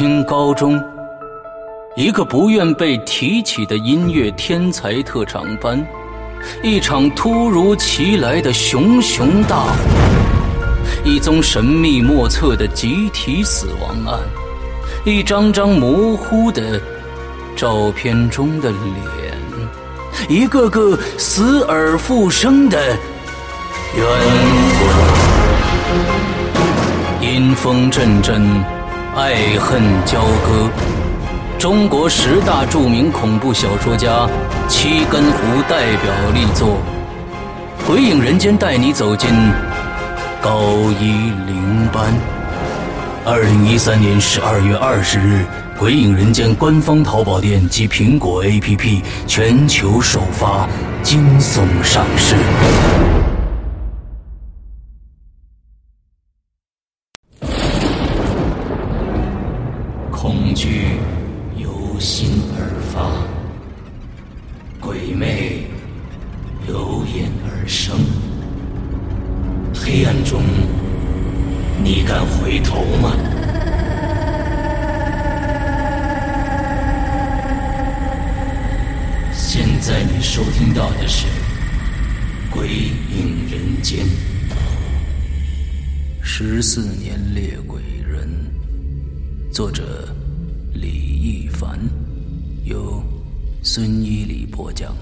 新高中，一个不愿被提起的音乐天才特长班，一场突如其来的熊熊大火，一宗神秘莫测的集体死亡案，一张张模糊的照片中的脸，一个个死而复生的冤魂。阴风阵阵，爱恨交割。中国十大著名恐怖小说家七根胡代表力作《鬼影人间》，带你走进高一零班。二零一三年十二月二十日，《鬼影人间》官方淘宝店及苹果 APP 全球首发，惊悚上市。到的是《鬼影人间》，十四年猎鬼人，作者李一凡，由孙一礼播讲，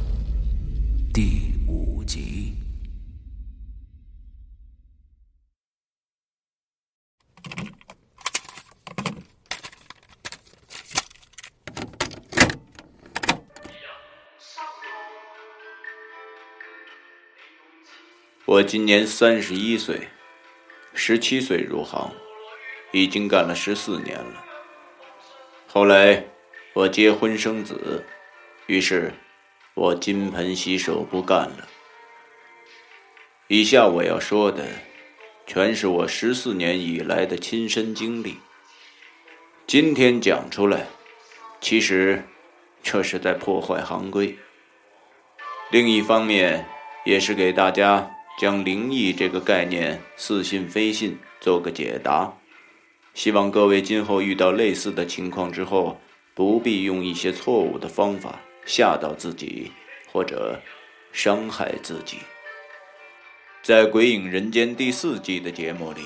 第五集。我今年三十一岁，十七岁入行，已经干了十四年了。后来我结婚生子，于是我金盆洗手不干了。以下我要说的，全是我十四年以来的亲身经历。今天讲出来，其实这是在破坏行规。另一方面，也是给大家。将灵异这个概念似信非信做个解答，希望各位今后遇到类似的情况之后，不必用一些错误的方法吓到自己或者伤害自己。在《鬼影人间》第四季的节目里，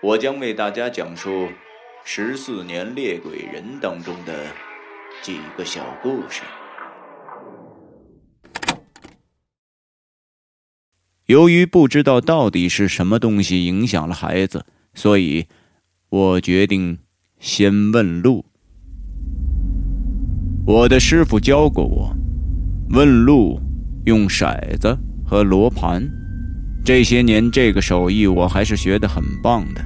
我将为大家讲述十四年猎鬼人当中的几个小故事。由于不知道到底是什么东西影响了孩子，所以我决定先问路。我的师傅教过我，问路用骰子和罗盘。这些年这个手艺我还是学得很棒的。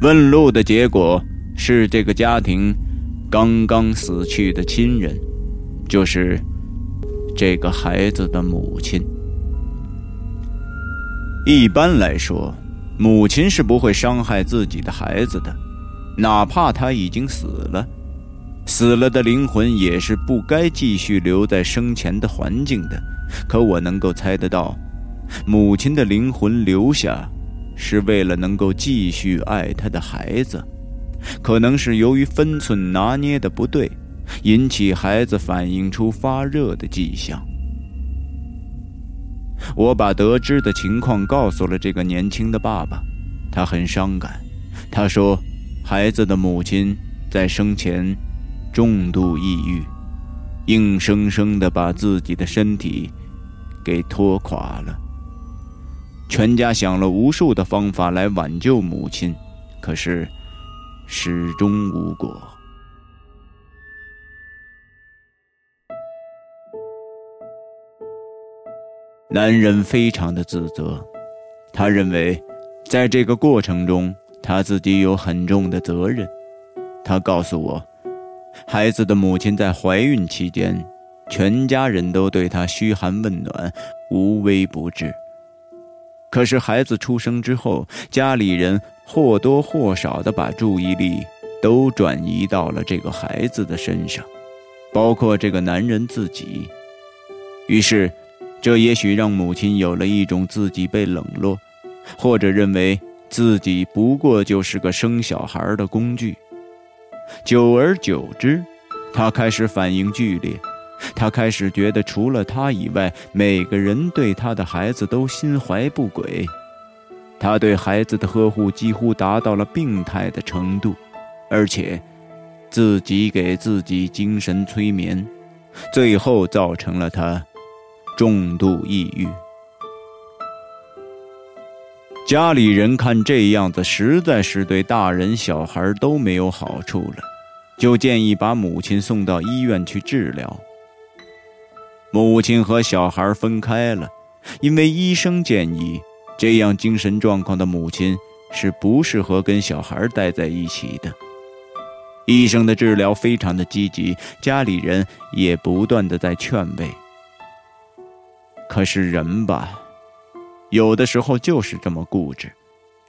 问路的结果是这个家庭刚刚死去的亲人，就是这个孩子的母亲。一般来说，母亲是不会伤害自己的孩子的，哪怕他已经死了，死了的灵魂也是不该继续留在生前的环境的。可我能够猜得到，母亲的灵魂留下，是为了能够继续爱她的孩子。可能是由于分寸拿捏的不对，引起孩子反映出发热的迹象。我把得知的情况告诉了这个年轻的爸爸，他很伤感。他说，孩子的母亲在生前重度抑郁，硬生生的把自己的身体给拖垮了。全家想了无数的方法来挽救母亲，可是始终无果。男人非常的自责，他认为，在这个过程中，他自己有很重的责任。他告诉我，孩子的母亲在怀孕期间，全家人都对她嘘寒问暖，无微不至。可是孩子出生之后，家里人或多或少的把注意力都转移到了这个孩子的身上，包括这个男人自己。于是。这也许让母亲有了一种自己被冷落，或者认为自己不过就是个生小孩的工具。久而久之，他开始反应剧烈，他开始觉得除了他以外，每个人对他的孩子都心怀不轨。他对孩子的呵护几乎达到了病态的程度，而且自己给自己精神催眠，最后造成了他重度抑郁。家里人看这样子实在是对大人小孩都没有好处了，就建议把母亲送到医院去治疗。母亲和小孩分开了，因为医生建议。这样精神状况的母亲是不适合跟小孩待在一起的。医生的治疗非常的积极，家里人也不断的在劝慰。可是人吧，有的时候就是这么固执，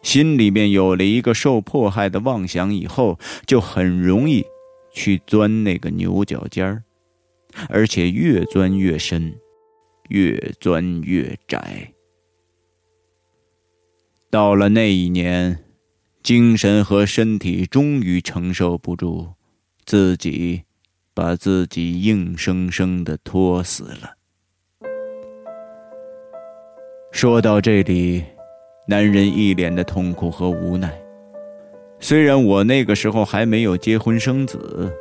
心里面有了一个受迫害的妄想以后，就很容易去钻那个牛角尖儿，而且越钻越深，越钻越窄。到了那一年，精神和身体终于承受不住，自己把自己硬生生的拖死了。说到这里，男人一脸的痛苦和无奈。虽然我那个时候还没有结婚生子，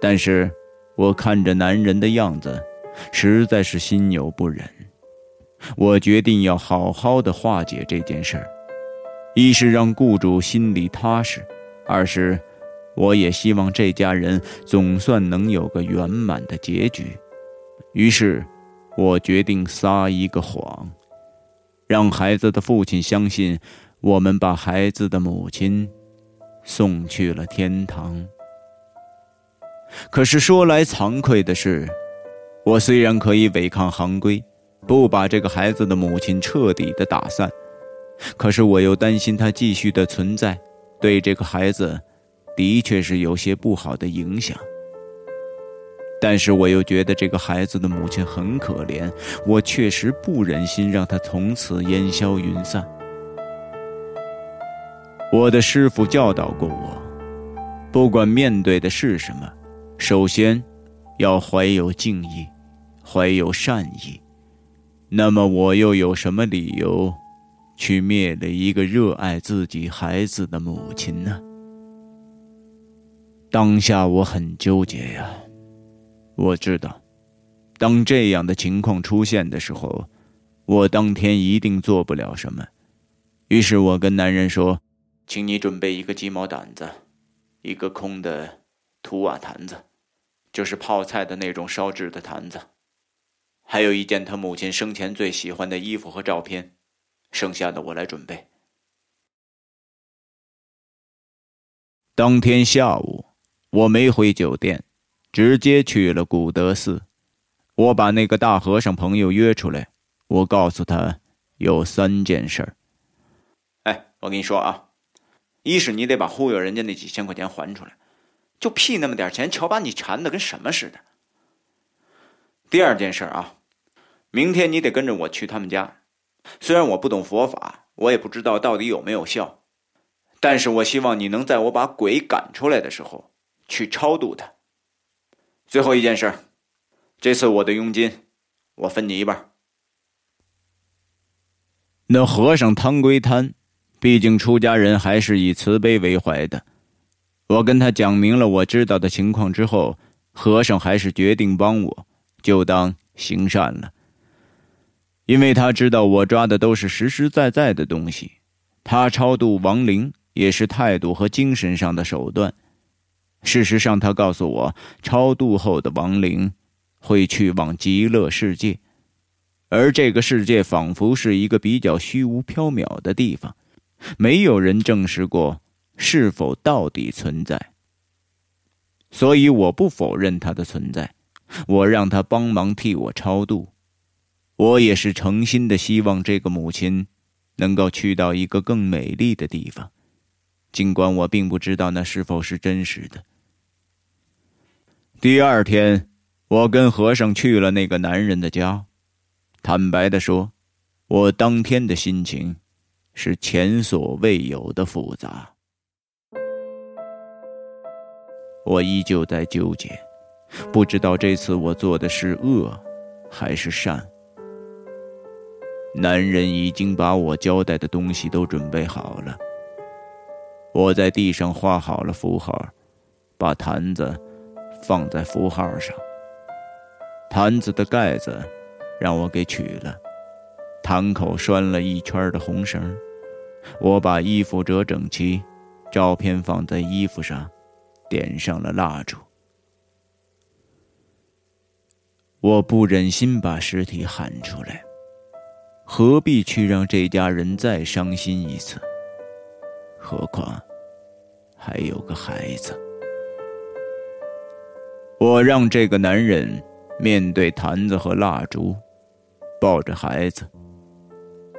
但是我看着男人的样子，实在是心有不忍。我决定要好好的化解这件事儿。一是让雇主心里踏实，二是我也希望这家人总算能有个圆满的结局。于是，我决定撒一个谎，让孩子的父亲相信我们把孩子的母亲送去了天堂。可是说来惭愧的是，我虽然可以违抗行规，不把这个孩子的母亲彻底的打散。可是我又担心他继续的存在，对这个孩子，的确是有些不好的影响。但是我又觉得这个孩子的母亲很可怜，我确实不忍心让他从此烟消云散。我的师傅教导过我，不管面对的是什么，首先要怀有敬意，怀有善意。那么我又有什么理由？去灭了一个热爱自己孩子的母亲呢？当下我很纠结呀。我知道，当这样的情况出现的时候，我当天一定做不了什么。于是我跟男人说：“请你准备一个鸡毛掸子，一个空的土瓦坛子，就是泡菜的那种烧制的坛子，还有一件他母亲生前最喜欢的衣服和照片。”剩下的我来准备。当天下午，我没回酒店，直接去了古德寺。我把那个大和尚朋友约出来，我告诉他有三件事儿。哎，我跟你说啊，一是你得把忽悠人家那几千块钱还出来，就屁那么点钱，瞧把你馋的跟什么似的。第二件事啊，明天你得跟着我去他们家。虽然我不懂佛法，我也不知道到底有没有效，但是我希望你能在我把鬼赶出来的时候去超度他。最后一件事，这次我的佣金，我分你一半。那和尚贪归贪，毕竟出家人还是以慈悲为怀的。我跟他讲明了我知道的情况之后，和尚还是决定帮我，就当行善了。因为他知道我抓的都是实实在在的东西，他超度亡灵也是态度和精神上的手段。事实上，他告诉我，超度后的亡灵会去往极乐世界，而这个世界仿佛是一个比较虚无缥缈的地方，没有人证实过是否到底存在。所以，我不否认它的存在，我让他帮忙替我超度。我也是诚心的希望这个母亲能够去到一个更美丽的地方，尽管我并不知道那是否是真实的。第二天，我跟和尚去了那个男人的家。坦白的说，我当天的心情是前所未有的复杂。我依旧在纠结，不知道这次我做的是恶，还是善。男人已经把我交代的东西都准备好了。我在地上画好了符号，把坛子放在符号上。坛子的盖子让我给取了，坛口拴了一圈的红绳。我把衣服折整齐，照片放在衣服上。点上了蜡烛，我不忍心把尸体喊出来，何必去让这家人再伤心一次？何况还有个孩子。我让这个男人面对坛子和蜡烛，抱着孩子。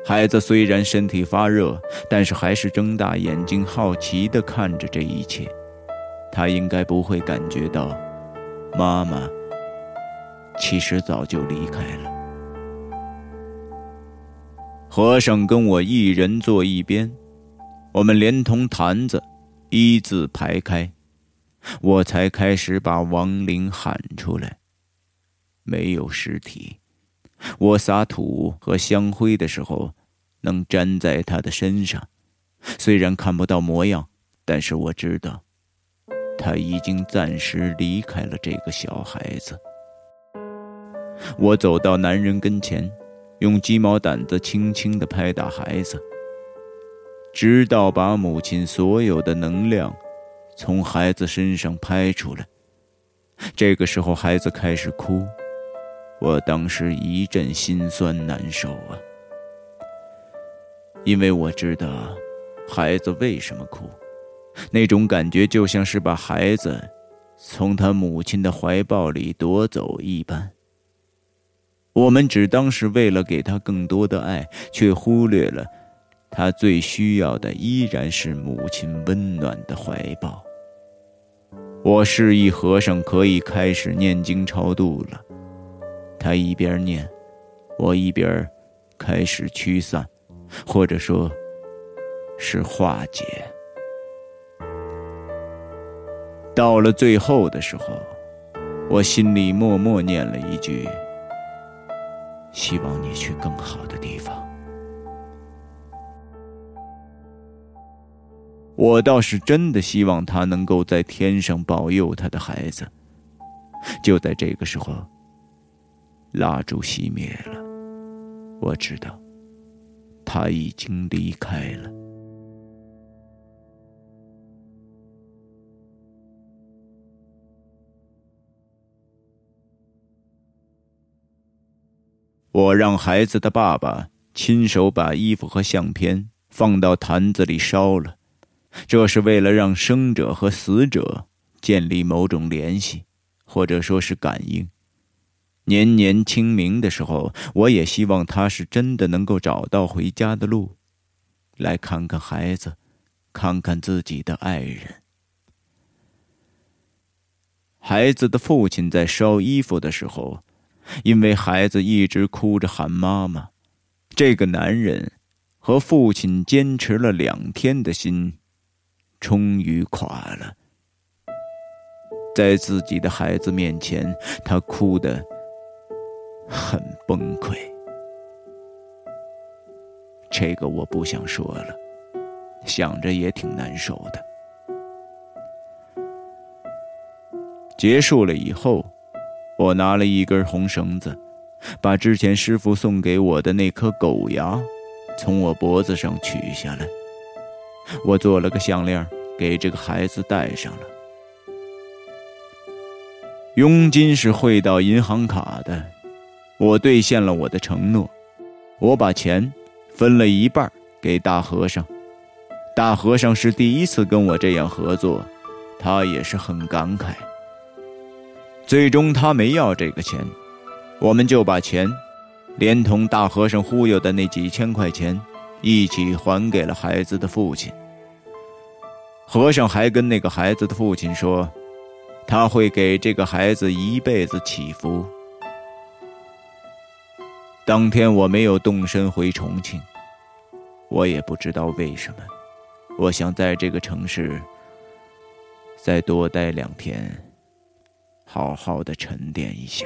孩子虽然身体发热，但是还是睁大眼睛，好奇的看着这一切。他应该不会感觉到，妈妈其实早就离开了。和尚跟我一人坐一边，我们连同坛子一字排开，我才开始把亡灵喊出来。没有尸体，我撒土和香灰的时候，能粘在他的身上，虽然看不到模样，但是我知道。他已经暂时离开了这个小孩子。我走到男人跟前，用鸡毛掸子轻轻地拍打孩子，直到把母亲所有的能量从孩子身上拍出来。这个时候，孩子开始哭，我当时一阵心酸难受啊，因为我知道孩子为什么哭。那种感觉就像是把孩子从他母亲的怀抱里夺走一般。我们只当是为了给他更多的爱，却忽略了他最需要的依然是母亲温暖的怀抱。我示意和尚可以开始念经超度了，他一边念，我一边开始驱散，或者说，是化解。到了最后的时候，我心里默默念了一句：“希望你去更好的地方。”我倒是真的希望他能够在天上保佑他的孩子。就在这个时候，蜡烛熄灭了，我知道他已经离开了。我让孩子的爸爸亲手把衣服和相片放到坛子里烧了，这是为了让生者和死者建立某种联系，或者说是感应。年年清明的时候，我也希望他是真的能够找到回家的路，来看看孩子，看看自己的爱人。孩子的父亲在烧衣服的时候。因为孩子一直哭着喊妈妈，这个男人和父亲坚持了两天的心，终于垮了。在自己的孩子面前，他哭得很崩溃。这个我不想说了，想着也挺难受的。结束了以后。我拿了一根红绳子，把之前师傅送给我的那颗狗牙从我脖子上取下来。我做了个项链，给这个孩子戴上了。佣金是汇到银行卡的，我兑现了我的承诺。我把钱分了一半给大和尚。大和尚是第一次跟我这样合作，他也是很感慨。最终他没要这个钱，我们就把钱，连同大和尚忽悠的那几千块钱，一起还给了孩子的父亲。和尚还跟那个孩子的父亲说，他会给这个孩子一辈子祈福。当天我没有动身回重庆，我也不知道为什么，我想在这个城市再多待两天，好好的沉淀一下。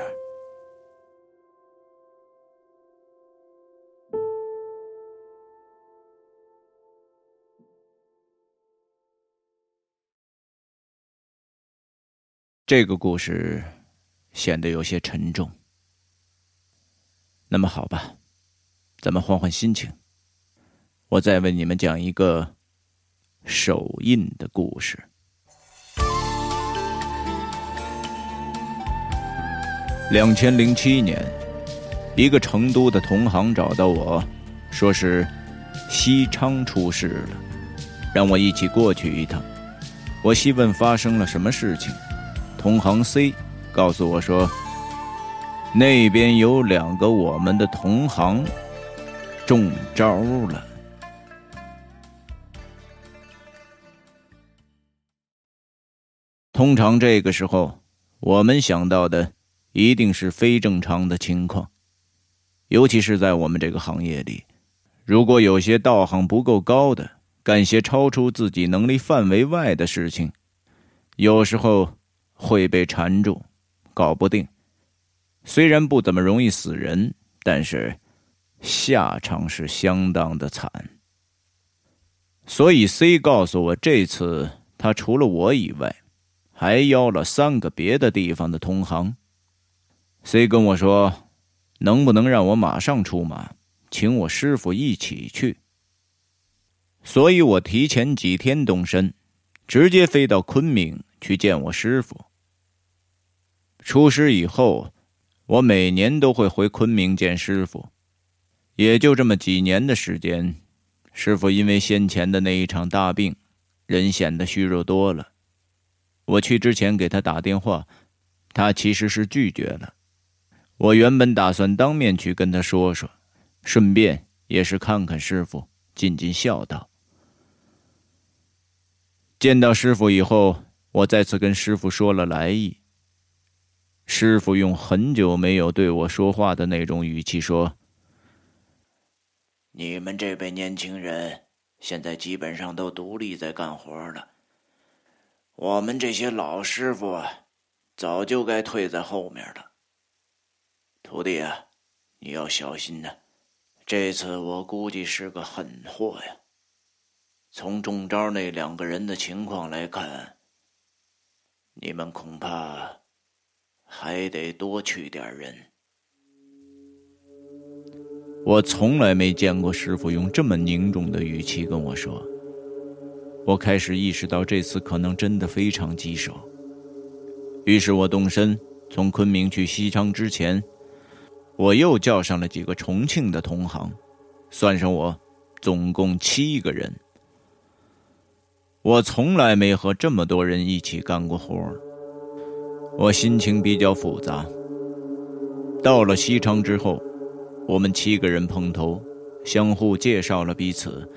这个故事显得有些沉重。那么好吧，咱们换换心情。我再为你们讲一个手印的故事。两千零七年，一个成都的同行找到我，说是西昌出事了，让我一起过去一趟。我细问发生了什么事情。同行 C 告诉我说，那边有两个我们的同行中招了。通常这个时候，我们想到的一定是非正常的情况，尤其是在我们这个行业里，如果有些道行不够高的，干些超出自己能力范围外的事情，有时候。会被缠住，搞不定。虽然不怎么容易死人，但是下场是相当的惨。所以 C 告诉我，这次他除了我以外，还邀了三个别的地方的同行。C 跟我说，能不能让我马上出马，请我师傅一起去。所以我提前几天动身，直接飞到昆明去见我师傅。出师以后，我每年都会回昆明见师傅，也就这么几年的时间。师傅因为先前的那一场大病，人显得虚弱多了。我去之前给他打电话，他其实是拒绝了。我原本打算当面去跟他说说，顺便也是看看师傅，尽尽孝道。见到师傅以后，我再次跟师傅说了来意。师傅用很久没有对我说话的那种语气说：“你们这辈年轻人现在基本上都独立在干活了，我们这些老师傅，早就该退在后面了。徒弟啊，你要小心呐！这次我估计是个狠货呀。从中招那两个人的情况来看，你们恐怕……”还得多去点人。我从来没见过师傅用这么凝重的语气跟我说。我开始意识到这次可能真的非常棘手。于是我动身，从昆明去西昌之前，我又叫上了几个重庆的同行，算上我，总共七个人。我从来没和这么多人一起干过活儿。我心情比较复杂。到了西昌之后，我们七个人碰头，相互介绍了彼此。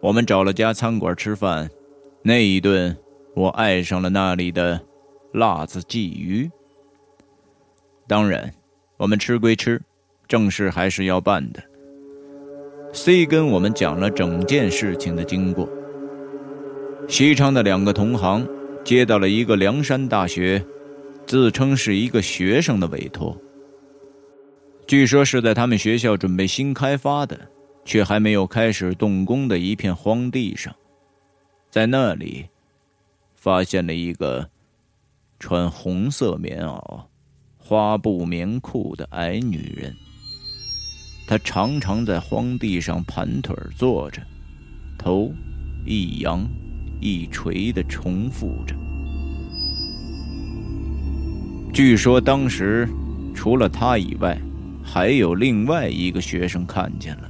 我们找了家餐馆吃饭，那一顿我爱上了那里的辣子鲫鱼。当然，我们吃归吃，正事还是要办的。C 跟我们讲了整件事情的经过。西昌的两个同行接到了一个凉山大学。自称是一个学生的委托，据说是在他们学校准备新开发的，却还没有开始动工的一片荒地上，在那里发现了一个穿红色棉袄、花布棉裤的矮女人。她常常在荒地上盘腿坐着，头一扬一垂的重复着。据说当时，除了他以外，还有另外一个学生看见了。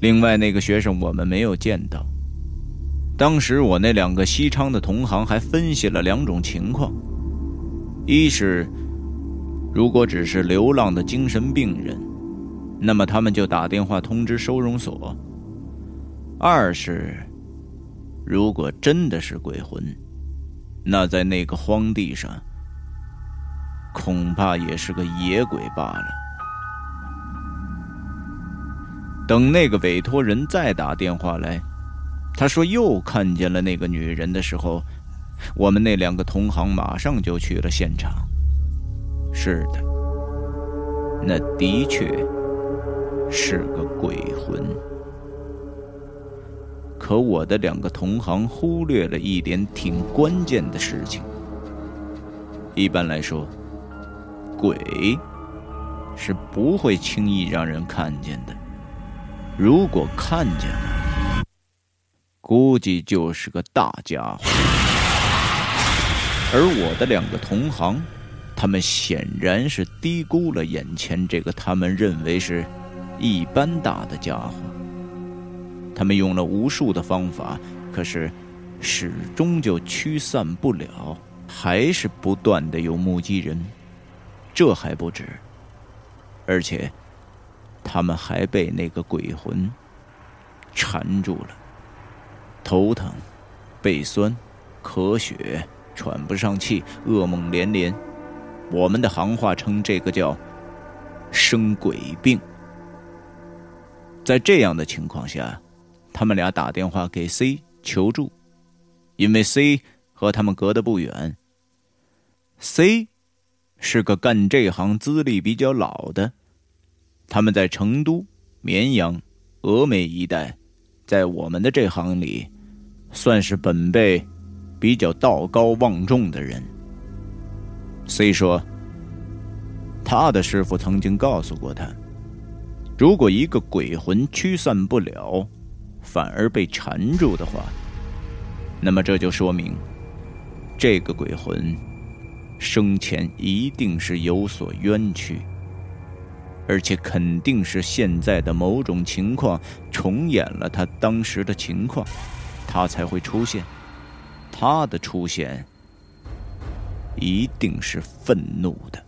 另外那个学生我们没有见到。当时我那两个西昌的同行还分析了两种情况：一是，如果只是流浪的精神病人，那么他们就打电话通知收容所；二是，如果真的是鬼魂，那在那个荒地上。恐怕也是个野鬼罢了。等那个委托人再打电话来，他说又看见了那个女人的时候，我们那两个同行马上就去了现场。是的，那的确是个鬼魂。可我的两个同行忽略了一点挺关键的事情。一般来说，鬼是不会轻易让人看见的。如果看见了，估计就是个大家伙。而我的两个同行，他们显然是低估了眼前这个他们认为是一般大的家伙。他们用了无数的方法，可是始终就驱散不了，还是不断的有目击人。这还不止，而且他们还被那个鬼魂缠住了，头疼、背酸、咳血、喘不上气、噩梦连连。我们的行话称这个叫“生鬼病”。在这样的情况下。他们俩打电话给 C 求助，因为 C 和他们隔得不远。C 是个干这行资历比较老的，他们在成都、绵阳、峨眉一带，在我们的这行里，算是本辈比较道高望重的人。虽说，他的师傅曾经告诉过他，如果一个鬼魂驱散不了。反而被缠住的话，那么这就说明，这个鬼魂生前一定是有所冤屈，而且肯定是现在的某种情况重演了他当时的情况，他才会出现。他的出现一定是愤怒的。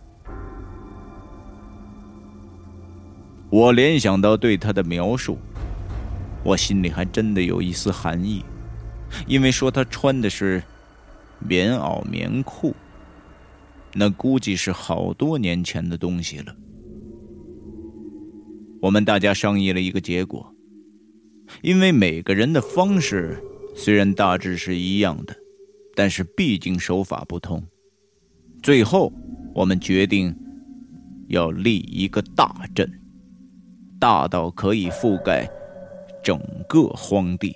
我联想到对他的描述。我心里还真的有一丝寒意，因为说他穿的是棉袄棉裤，那估计是好多年前的东西了。我们大家商议了一个结果，因为每个人的方式虽然大致是一样的，但是毕竟手法不同，最后我们决定要立一个大阵，大到可以覆盖。整个荒地。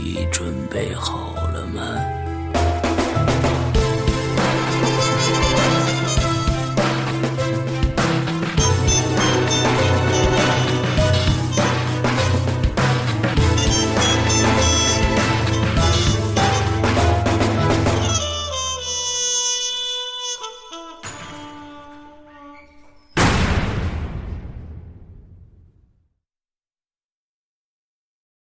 你准备好了吗？